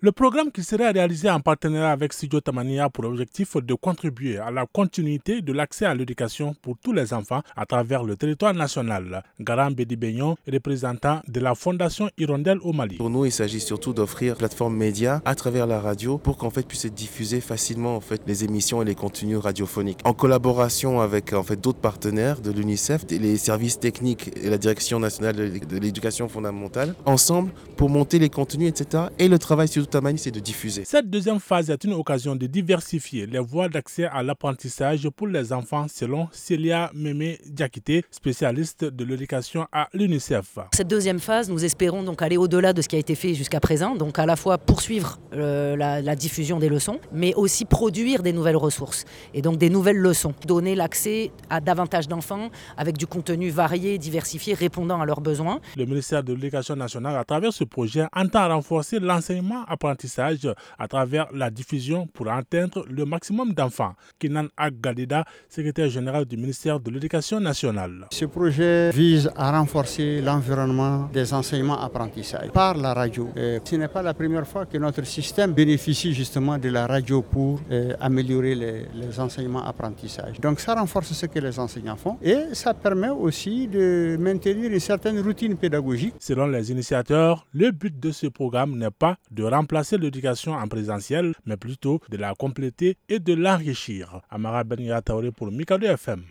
Le programme qui serait réalisé en partenariat avec Studio Tamani a pour objectif de contribuer à la continuité de l'accès à l'éducation pour tous les enfants à travers le territoire national. Garam Bedi représentant de la Fondation Hirondelle au Mali. Pour nous, il s'agit surtout d'offrir plateforme média à travers la radio pour qu'en fait puisse être facilement en fait les émissions et les contenus radiophoniques. En collaboration avec en fait d'autres partenaires de l'UNICEF, les services techniques et la Direction nationale de l'éducation fondamentale, ensemble pour monter les contenus, etc. Et le travail sur c'est de diffuser. Cette deuxième phase est une occasion de diversifier les voies d'accès à l'apprentissage pour les enfants, selon Célia Mémé Diakité, spécialiste de l'éducation à l'UNICEF. Cette deuxième phase, nous espérons donc aller au-delà de ce qui a été fait jusqu'à présent, donc à la fois poursuivre euh, la, diffusion des leçons, mais aussi produire des nouvelles ressources et donc des nouvelles leçons, donner l'accès à davantage d'enfants avec du contenu varié, diversifié, répondant à leurs besoins. Le ministère de l'Éducation nationale, à travers ce projet, entend renforcer l'enseignement apprentissage à travers la diffusion pour atteindre le maximum d'enfants. Kinan Aggadida, secrétaire général du ministère de l'Éducation nationale. Ce projet vise à renforcer l'environnement des enseignements apprentissage par la radio. ce n'est pas la première fois que notre système bénéficie justement de la radio pour euh, améliorer les, les enseignements apprentissage. Donc ça renforce ce que les enseignants font et ça permet aussi de maintenir une certaine routine pédagogique. Selon les initiateurs, le but de ce programme n'est pas de remplacer remplacer l'éducation en présentiel, mais plutôt de la compléter et de l'enrichir. Amara Ben pour Mikado FM.